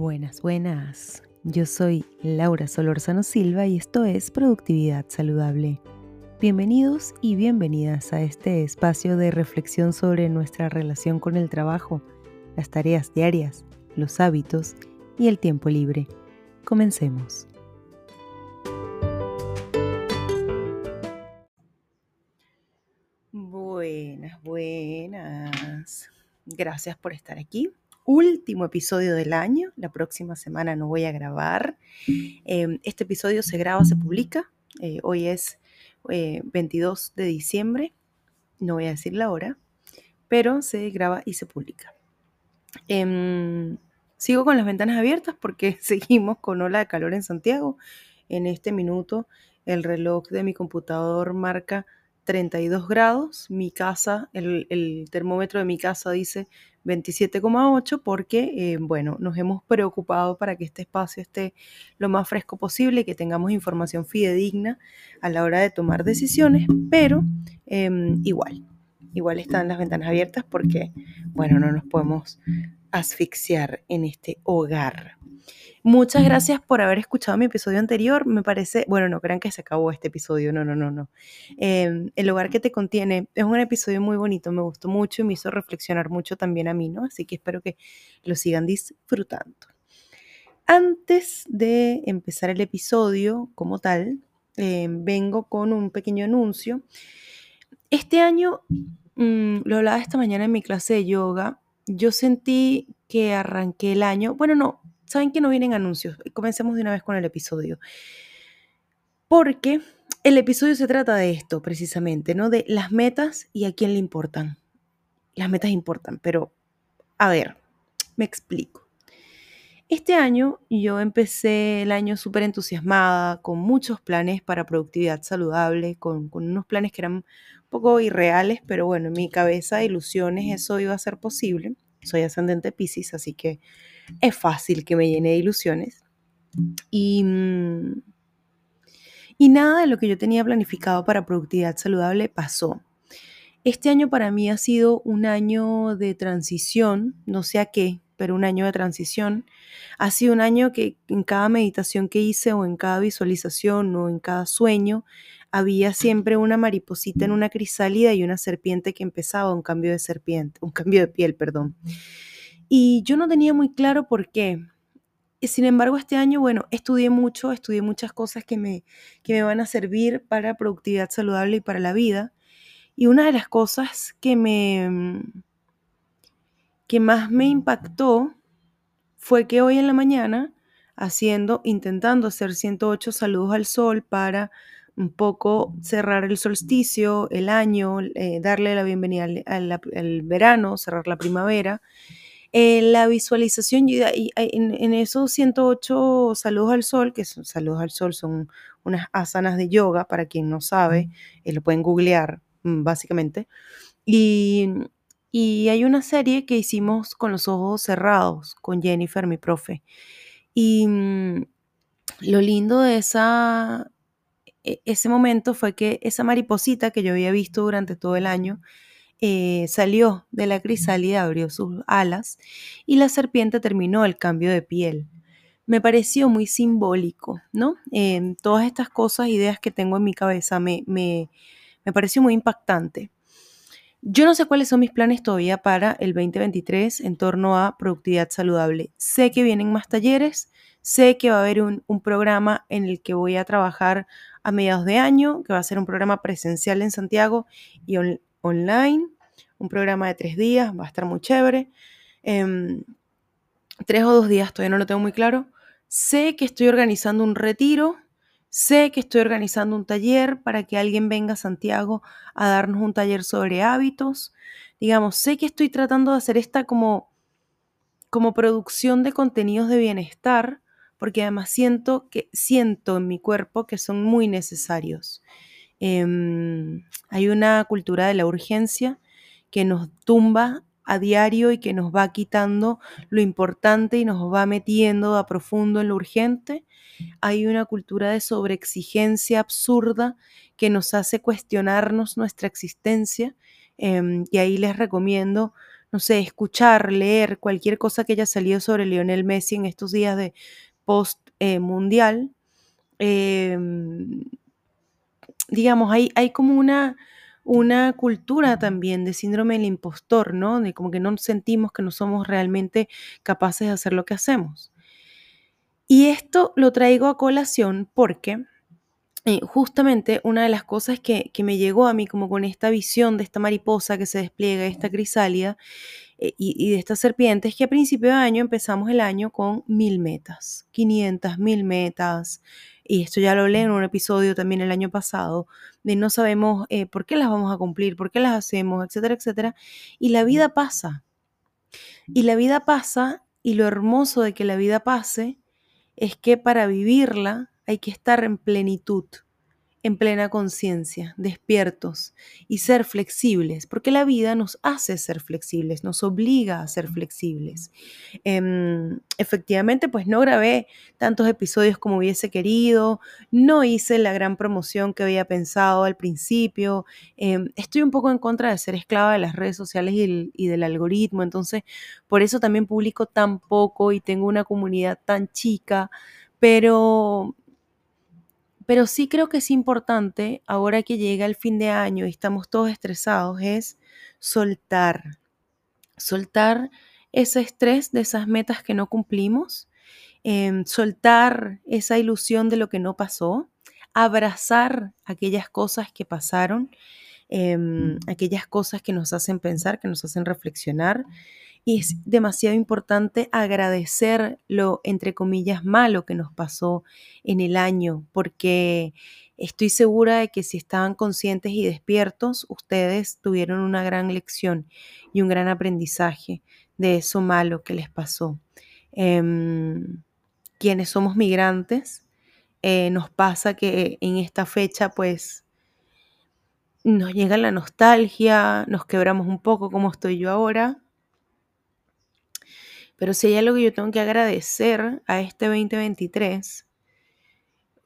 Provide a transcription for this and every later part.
Buenas, buenas. Yo soy Laura Solorzano Silva y esto es Productividad Saludable. Bienvenidos y bienvenidas a este espacio de reflexión sobre nuestra relación con el trabajo, las tareas diarias, los hábitos y el tiempo libre. Comencemos. Buenas, buenas. Gracias por estar aquí último episodio del año. La próxima semana no voy a grabar. Em, este episodio se graba, se publica. Eh, hoy es 22 eh, de diciembre. No voy a decir la hora, pero se graba y se publica. Em, sigo con las ventanas abiertas porque seguimos con ola de calor en Santiago. En este minuto el reloj de mi computador marca 32 grados. Mi casa, el termómetro de mi casa dice 27,8 porque, eh, bueno, nos hemos preocupado para que este espacio esté lo más fresco posible que tengamos información fidedigna a la hora de tomar decisiones, pero em, igual, igual están las ventanas abiertas porque, bueno, no nos podemos asfixiar en este hogar. Muchas gracias por haber escuchado mi episodio anterior. Me parece, bueno, no crean que se acabó este episodio, no, no, no, no. Em, el hogar que te contiene es un episodio muy bonito, me gustó mucho y me hizo reflexionar mucho también a mí, ¿no? Así que espero que lo sigan disfrutando. Antes de empezar el episodio como tal, em, vengo con un pequeño anuncio. Este año, mm, lo hablaba esta mañana en mi clase de yoga, yo sentí que arranqué el año, bueno, no, saben que no vienen anuncios. Comencemos de una vez con el episodio. Porque el episodio se trata de esto, precisamente, ¿no? De las metas y a quién le importan. Las metas importan, pero a ver, me explico. Este año yo empecé el año súper entusiasmada, con muchos planes para productividad saludable, con, con, unos planes que eran un poco irreales, pero bueno, en mi cabeza, ilusiones, eso iba a ser posible. Soy ascendente Pisces, así que es fácil que me llene de ilusiones. Y, mm, y nada de lo que yo tenía planificado para productividad saludable pasó. Este año para mí ha sido un año de transición, no sé a qué, pero un año de transición. Ha sido un año que en cada meditación que hice o en cada visualización o en cada sueño había siempre una mariposita en una crisálida y una serpiente que empezaba un cambio de serpiente, un cambio de piel, perdón. Y yo no tenía muy claro por qué. Sin embargo, este año, bueno, estudié mucho, estudié muchas cosas que me, que me van a servir para productividad saludable y para la vida. Y una de las cosas que me que más me impactó fue que hoy en la mañana, haciendo, intentando hacer 108 saludos al sol para un poco cerrar el solsticio, el año, eh, darle la bienvenida al verano, cerrar la primavera, eh, la visualización, y, en, esos 108 saludos al sol, que son saludos al sol, son unas asanas de yoga, para quien no sabe, eh, lo pueden googlear mm, básicamente. Y, y hay una serie que hicimos con los ojos cerrados, con Jennifer, mi profe. Y mm, lo lindo de esa, e, ese momento fue que esa mariposita que yo había visto durante todo el año, eh, salió de la crisálida, abrió sus alas y la serpiente terminó el cambio de piel. Me pareció muy simbólico, ¿no? Em, todas estas cosas, ideas que tengo en mi cabeza, me, me, me pareció muy impactante. Yo no sé cuáles son mis planes todavía para el 2023 en torno a productividad saludable. Sé que vienen más talleres, sé que va a haber un, programa en el que voy a trabajar a mediados de año, que va a ser un programa presencial en Santiago y online, un programa de tres días, va a estar muy chévere. Em, tres o dos días, todavía no lo tengo muy claro. Sé que estoy organizando un retiro, sé que estoy organizando un taller para que alguien venga a Santiago a darnos un taller sobre hábitos. Digamos, sé que estoy tratando de hacer esta como, como producción de contenidos de bienestar, porque además siento que siento en mi cuerpo que son muy necesarios. Em, hay una cultura de la urgencia que nos tumba a diario y que nos va quitando lo importante y nos va metiendo a profundo en lo urgente. Hay una cultura de sobreexigencia absurda que nos hace cuestionarnos nuestra existencia em, y ahí les recomiendo no sé, escuchar, leer cualquier cosa que haya salido sobre Lionel Messi en estos días de post eh, mundial, em, digamos, hay, hay como una, una cultura también de síndrome del impostor, ¿no? De como que no sentimos que no somos realmente capaces de hacer lo que hacemos. Y esto lo traigo a colación porque eh, justamente una de las cosas que, me llegó a mí como con esta visión de esta mariposa que se despliega, esta crisálida eh, y, de esta serpiente, es que a principio de año empezamos el año con mil metas, 500 mil metas, y esto ya lo leí en un episodio también el año pasado, de no sabemos eh, por qué las vamos a cumplir, por qué las hacemos, etcétera, etcétera, y la vida pasa. Y la vida pasa, y lo hermoso de que la vida pase es que para vivirla hay que estar en plenitud, en plena conciencia, despiertos y ser flexibles, porque la vida nos hace ser flexibles, nos obliga a ser flexibles. Em, efectivamente, pues no grabé tantos episodios como hubiese querido, no hice la gran promoción que había pensado al principio, em, estoy un poco en contra de ser esclava de las redes sociales y, y del algoritmo, entonces por eso también publico tan poco y tengo una comunidad tan chica, pero pero sí creo que es importante, ahora que llega el fin de año y estamos todos estresados, es soltar. Soltar ese estrés de esas metas que no cumplimos, em, soltar esa ilusión de lo que no pasó, abrazar aquellas cosas que pasaron, em, aquellas cosas que nos hacen pensar, que nos hacen reflexionar, y es demasiado importante agradecer lo, entre comillas, malo que nos pasó en el año, porque estoy segura de que si estaban conscientes y despiertos, ustedes tuvieron una gran lección y un gran aprendizaje de eso malo que les pasó. Em, quienes somos migrantes, eh, nos pasa que en esta fecha, pues, nos llega la nostalgia, nos quebramos un poco como estoy yo ahora, pero si hay algo que yo tengo que agradecer a este 2023,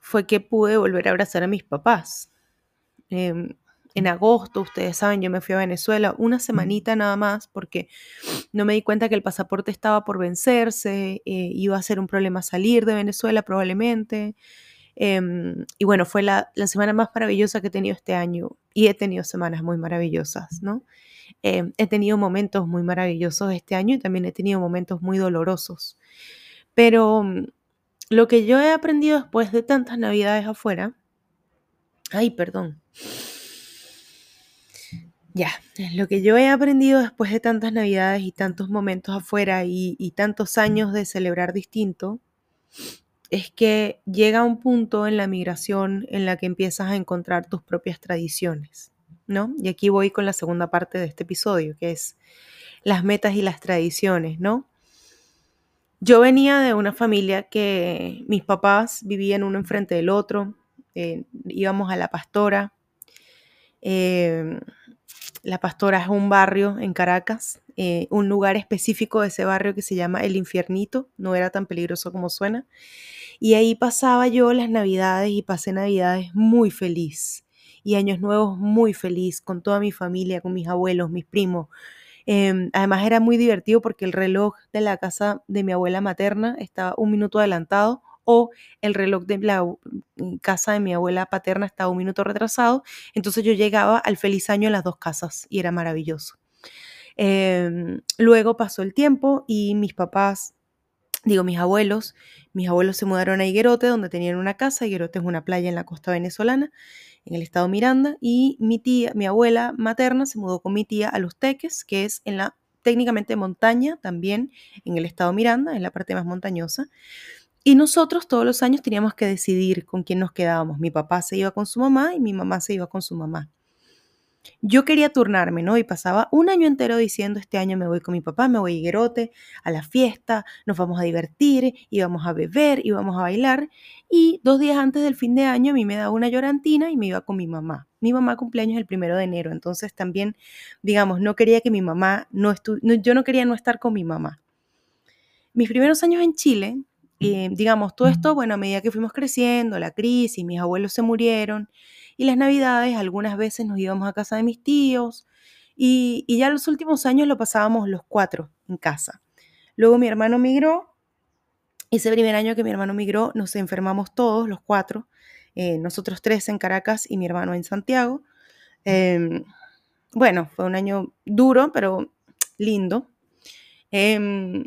fue que pude volver a abrazar a mis papás. Em, en agosto, ustedes saben, yo me fui a Venezuela una semanita nada más porque no me di cuenta que el pasaporte estaba por vencerse, eh, iba a ser un problema salir de Venezuela probablemente. Em, y bueno, fue la, la, semana más maravillosa que he tenido este año y he tenido semanas muy maravillosas, ¿no? Em, he tenido momentos muy maravillosos este año y también he tenido momentos muy dolorosos. Pero mm, lo que yo he aprendido después de tantas navidades afuera, ay, perdón. Ya, lo que yo he aprendido después de tantas navidades y tantos momentos afuera y, y tantos años de celebrar distinto, es que llega un punto en la migración en la que empiezas a encontrar tus propias tradiciones. Y aquí voy con la segunda parte de este episodio, que es las metas y las tradiciones, ¿no? Yo venía de una familia que mis papás vivían uno enfrente del otro, eh, íbamos a la pastora. Eh, la pastora es un barrio en Caracas, eh, un lugar específico de ese barrio que se llama El Infiernito, no era tan peligroso como suena. Y ahí pasaba yo las navidades y pasé navidades muy feliz y años nuevos muy feliz con toda mi familia, con mis abuelos, mis primos. Em, además era muy divertido porque el reloj de la casa de mi abuela materna estaba un minuto adelantado o el reloj de la mm, casa de mi abuela paterna estaba un minuto retrasado. Entonces yo llegaba al feliz año en las dos casas y era maravilloso. Em, luego pasó el tiempo y mis papás, digo mis abuelos, mis abuelos se mudaron a Higuerote donde tenían una casa. Higuerote es una playa en la costa venezolana en el estado Miranda, y mi tía, mi abuela materna se mudó con mi tía a Los Teques, que es en la técnicamente montaña, también en el estado Miranda, en la parte más montañosa. Y nosotros todos los años teníamos que decidir con quién nos quedábamos. Mi papá se iba con su mamá y mi mamá se iba con su mamá yo quería turnarme, ¿no? Y pasaba un año entero diciendo, este año me voy con mi papá, me voy a Higuerote, a la fiesta, nos vamos a divertir, íbamos a beber, íbamos a bailar. Y dos días antes del fin de año a mí me daba una llorantina y me iba con mi mamá. Mi mamá cumpleaños el primero de enero, entonces también, digamos, no quería que mi mamá no estuviera, yo no quería no estar con mi mamá. Mis primeros años en Chile, eh, digamos, todo esto, bueno, a medida que fuimos creciendo, la crisis, mis abuelos se murieron, y las navidades algunas veces nos íbamos a casa de mis tíos, Y, y ya los últimos años lo pasábamos los cuatro en casa. Luego mi hermano migró. Ese primer año que mi hermano migró, nos enfermamos todos, los cuatro. Eh, nosotros tres en Caracas y mi hermano en Santiago. Em, bueno, fue un año duro, pero lindo. Em,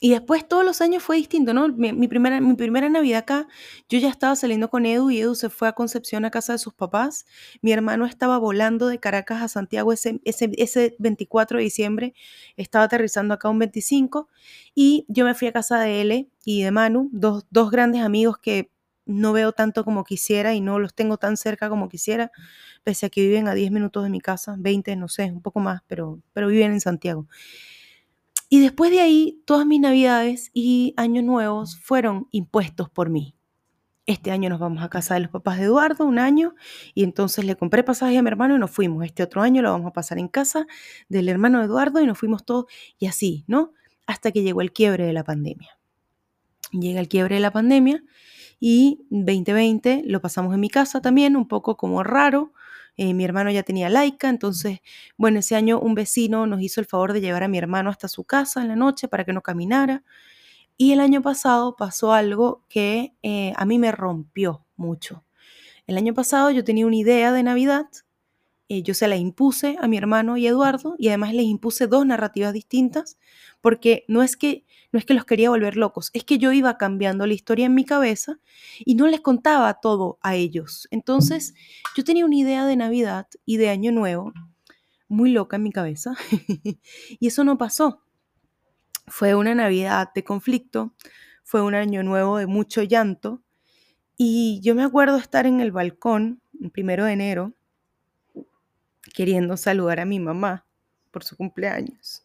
y después todos los años fue distinto, ¿no? Mi, primera, mi primera Navidad acá, yo ya estaba saliendo con Edu y Edu se fue a Concepción a casa de sus papás. Mi hermano estaba volando de Caracas a Santiago ese, ese, ese 24 de diciembre, estaba aterrizando acá un 25 y yo me fui a casa de él y de Manu, dos, dos grandes amigos que no veo tanto como quisiera y no los tengo tan cerca como quisiera, pese a que viven a 10 minutos de mi casa, 20, no sé, un poco más, pero, pero viven en Santiago. Y después de ahí, todas mis navidades y años nuevos fueron impuestos por mí. Este año nos vamos a casa de los papás de Eduardo, un año, y entonces le compré pasaje a mi hermano y nos fuimos. Este otro año lo vamos a pasar en casa del hermano Eduardo y nos fuimos todos, y así, ¿no? Hasta que llegó el quiebre de la pandemia. Llega el quiebre de la pandemia y 2020 lo pasamos en mi casa también, un poco como raro, eh, mi hermano ya tenía laica, entonces, bueno, ese año un vecino nos hizo el favor de llevar a mi hermano hasta su casa en la noche para que no caminara. Y el año pasado pasó algo que eh, a mí me rompió mucho. El año pasado yo tenía una idea de Navidad, eh, yo se la impuse a mi hermano y Eduardo y además les impuse dos narrativas distintas porque no es que no es que los quería volver locos, es que yo iba cambiando la historia en mi cabeza y no les contaba todo a ellos. Entonces, yo tenía una idea de Navidad y de Año Nuevo muy loca en mi cabeza y eso no pasó. Fue una Navidad de conflicto, fue un Año Nuevo de mucho llanto y yo me acuerdo estar en el balcón, el primero de enero, queriendo saludar a mi mamá por su cumpleaños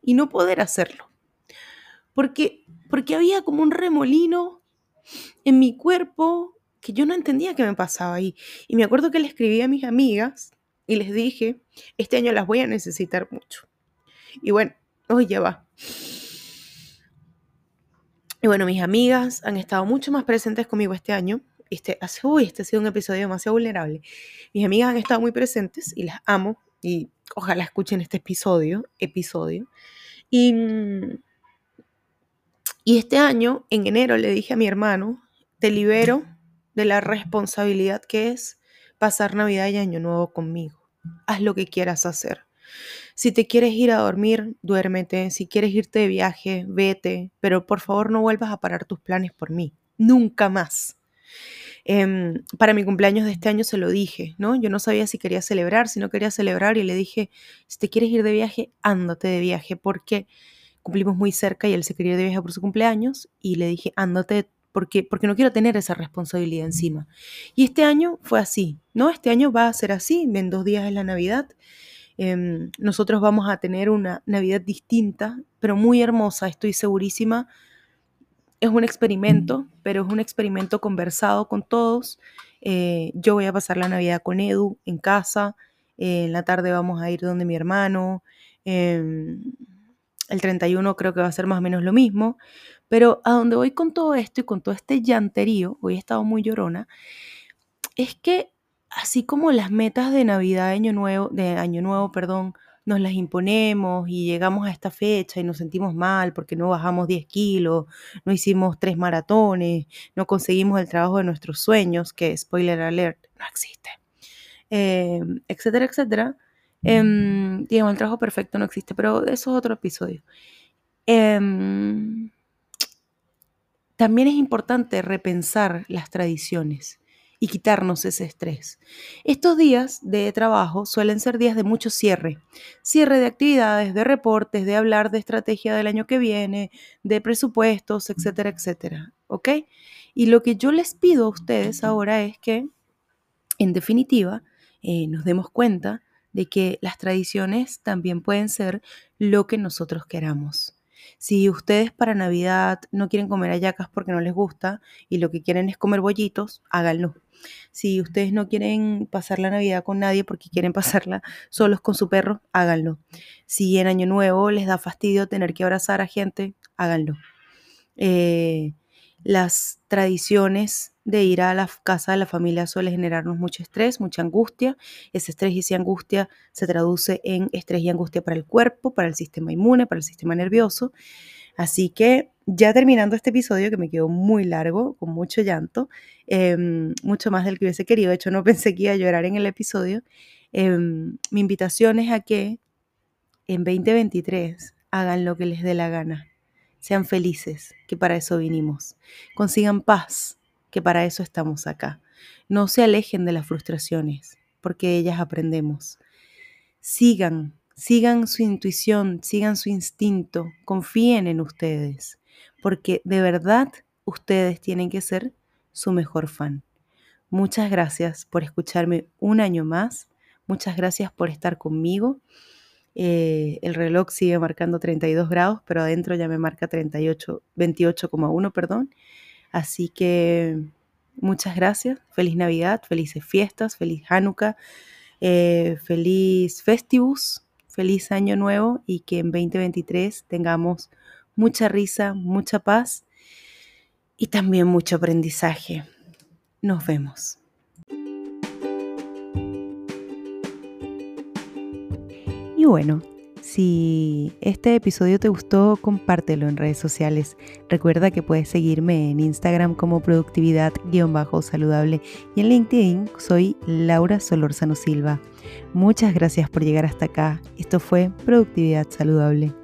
y no poder hacerlo porque, porque había como un remolino en mi cuerpo que yo no entendía qué me pasaba ahí. Y me acuerdo que le escribí a mis amigas y les dije, este año las voy a necesitar mucho. Y bueno, hoy ya va. Y bueno, mis amigas han estado mucho más presentes conmigo este año. Este, uy, este ha sido un episodio demasiado vulnerable. Mis amigas han estado muy presentes y las amo. Y ojalá escuchen este episodio, episodio. Y, mm, y este año, en enero, le dije a mi hermano, te libero de la responsabilidad que es pasar Navidad y Año Nuevo conmigo. Haz lo que quieras hacer. Si te quieres ir a dormir, duérmete. Si quieres irte de viaje, vete. Pero por favor no vuelvas a parar tus planes por mí. Nunca más. Em, para mi cumpleaños de este año se lo dije, ¿no? Yo no sabía si quería celebrar, si no quería celebrar y le dije, si te quieres ir de viaje, ándate de viaje porque cumplimos muy cerca y él se quería ir de viaje por su cumpleaños y le dije, ándate porque, porque no quiero tener esa responsabilidad encima. Y este año fue así, ¿no? Este año va a ser así, en dos días es la Navidad. Em, nosotros vamos a tener una Navidad distinta, pero muy hermosa, estoy segurísima. Es un experimento, pero es un experimento conversado con todos. Eh, yo voy a pasar la Navidad con Edu en casa. Eh, en la tarde vamos a ir donde mi hermano. El 31 creo que va a ser más o menos lo mismo. Pero a donde voy con todo esto y con todo este llanterío, hoy he estado muy llorona, es que así como las metas de Navidad, Año Nuevo, de Año Nuevo, perdón, nos las imponemos y llegamos a esta fecha y nos sentimos mal porque no bajamos 10 kilos, no hicimos tres maratones, no conseguimos el trabajo de nuestros sueños, que spoiler alert, no existe, eh, etcétera, etcétera Em, digamos, el trabajo perfecto no existe, pero eso es otro episodio. Em, también es importante repensar las tradiciones y quitarnos ese estrés. Estos días de trabajo suelen ser días de mucho cierre. Cierre de actividades, de reportes, de hablar de estrategia del año que viene, de presupuestos, etcétera, etcétera. ¿Ok? Y lo que yo les pido a ustedes ahora es que, en definitiva, eh, nos demos cuenta de que las tradiciones también pueden ser lo que nosotros queramos. Si ustedes para Navidad no quieren comer ayacas porque no les gusta y lo que quieren es comer bollitos, háganlo. Si ustedes no quieren pasar la Navidad con nadie porque quieren pasarla solos con su perro, háganlo. Si en Año Nuevo les da fastidio tener que abrazar a gente, háganlo. Eh, las tradiciones de ir a la casa de la familia suele generarnos mucho estrés, mucha angustia. Ese estrés y esa angustia se traduce en estrés y angustia para el cuerpo, para el sistema inmune, para el sistema nervioso. Así que ya terminando este episodio, que me quedó muy largo, con mucho llanto, em, mucho más del que hubiese querido, de hecho no pensé que iba a llorar en el episodio, em, mi invitación es a que en 2023 hagan lo que les dé la gana, sean felices, que para eso vinimos, consigan paz, que para eso estamos acá, no se alejen de las frustraciones, porque ellas aprendemos, sigan Sigan su intuición, sigan su instinto, confíen en ustedes, porque de verdad ustedes tienen que ser su mejor fan. Muchas gracias por escucharme un año más, muchas gracias por estar conmigo. Eh, el reloj sigue marcando 32 grados, pero adentro ya me marca 38, 28,1, perdón. Así que muchas gracias, feliz Navidad, felices fiestas, feliz Hanukkah, eh, feliz Festivus feliz año nuevo y que en 2023 tengamos mucha risa, mucha paz y también mucho aprendizaje. Nos vemos. Bueno, si este episodio te gustó, compártelo en redes sociales. Recuerda que puedes seguirme en Instagram como productividad-saludable y en LinkedIn soy Laura Solorzano Silva. Muchas gracias por llegar hasta acá. Esto fue Productividad Saludable.